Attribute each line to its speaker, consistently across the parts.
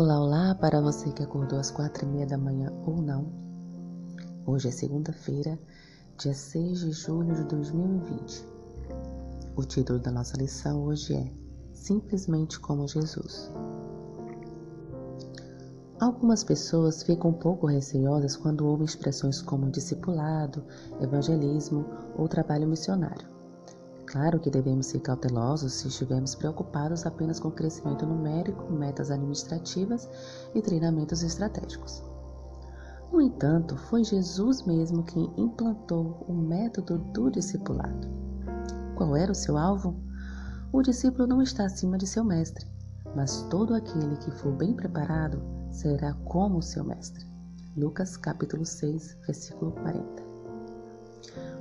Speaker 1: Olá, olá para você que acordou às quatro e meia da manhã ou não. Hoje é segunda-feira, dia 6 de julho de 2020. O título da nossa lição hoje é Simplesmente como Jesus. Algumas pessoas ficam um pouco receosas quando ouvem expressões como discipulado, evangelismo ou trabalho missionário. Claro que devemos ser cautelosos se estivermos preocupados apenas com crescimento numérico, metas administrativas e treinamentos estratégicos. No entanto, foi Jesus mesmo quem implantou o método do discipulado. Qual era o seu alvo? O discípulo não está acima de seu mestre, mas todo aquele que for bem preparado será como seu mestre. Lucas capítulo 6, versículo 40.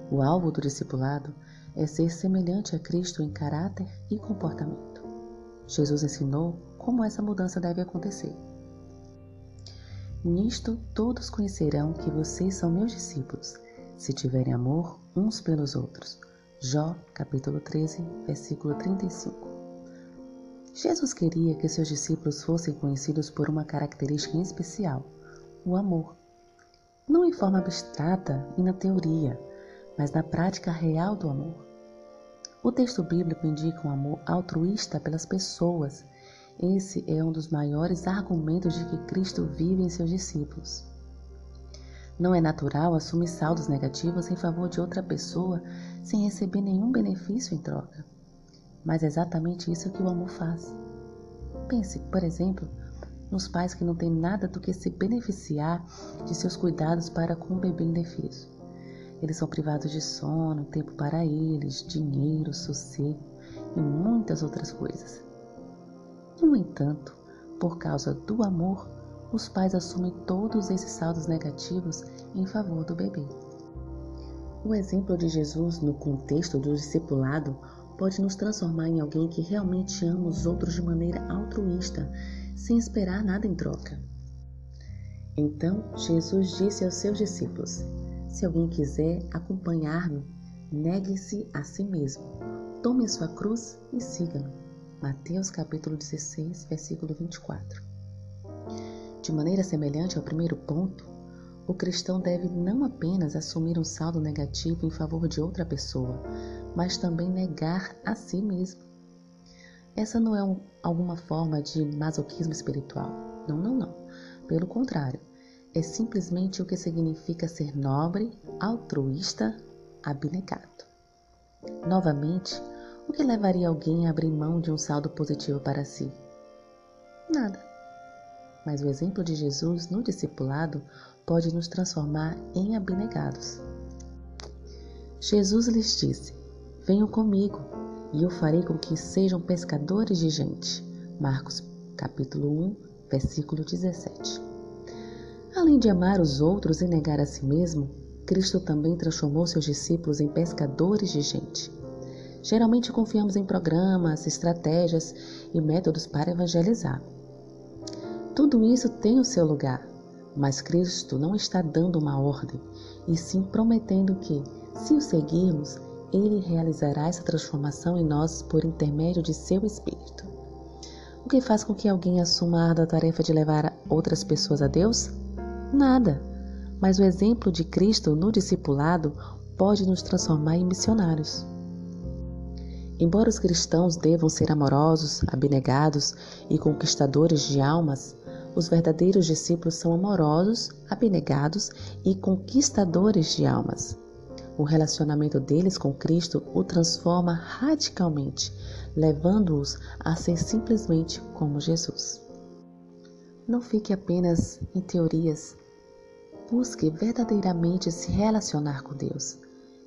Speaker 1: O alvo do discipulado é ser semelhante a Cristo em caráter e comportamento. Jesus ensinou como essa mudança deve acontecer. Nisto todos conhecerão que vocês são meus discípulos, se tiverem amor uns pelos outros. Jó, capítulo 13, versículo 35. Jesus queria que seus discípulos fossem conhecidos por uma característica em especial, o amor. Não em forma abstrata e na teoria, mas na prática real do amor. O texto bíblico indica um amor altruísta pelas pessoas. Esse é um dos maiores argumentos de que Cristo vive em seus discípulos. Não é natural assumir saldos negativos em favor de outra pessoa sem receber nenhum benefício em troca. Mas é exatamente isso que o amor faz. Pense, por exemplo, nos pais que não têm nada do que se beneficiar de seus cuidados para com o bebê indefeso. Eles são privados de sono, tempo para eles, dinheiro, sossego e muitas outras coisas. No entanto, por causa do amor, os pais assumem todos esses saldos negativos em favor do bebê. O exemplo de Jesus no contexto do discipulado pode nos transformar em alguém que realmente ama os outros de maneira altruísta, sem esperar nada em troca. Então, Jesus disse aos seus discípulos: se alguém quiser acompanhar-me, negue-se a si mesmo. Tome a sua cruz e siga-me. Mateus capítulo 16, versículo 24. De maneira semelhante ao primeiro ponto, o cristão deve não apenas assumir um saldo negativo em favor de outra pessoa, mas também negar a si mesmo. Essa não é um, alguma forma de masoquismo espiritual. Não, não, não. Pelo contrário, é simplesmente o que significa ser nobre, altruísta, abnegado. Novamente, o que levaria alguém a abrir mão de um saldo positivo para si? Nada. Mas o exemplo de Jesus no discipulado pode nos transformar em abnegados. Jesus lhes disse: Venham comigo, e eu farei com que sejam pescadores de gente. Marcos capítulo 1, versículo 17. Além de amar os outros e negar a si mesmo, Cristo também transformou seus discípulos em pescadores de gente. Geralmente confiamos em programas, estratégias e métodos para evangelizar. Tudo isso tem o seu lugar, mas Cristo não está dando uma ordem, e sim prometendo que, se o seguirmos, Ele realizará essa transformação em nós por intermédio de seu Espírito. O que faz com que alguém assuma a ardua tarefa de levar outras pessoas a Deus? Nada. Mas o exemplo de Cristo no discipulado pode nos transformar em missionários. Embora os cristãos devam ser amorosos, abnegados e conquistadores de almas, os verdadeiros discípulos são amorosos, abnegados e conquistadores de almas. O relacionamento deles com Cristo o transforma radicalmente, levando-os a ser simplesmente como Jesus. Não fique apenas em teorias. Busque verdadeiramente se relacionar com Deus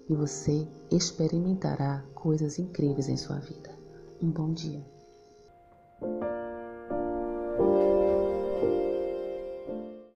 Speaker 1: e você experimentará coisas incríveis em sua vida. Um bom dia.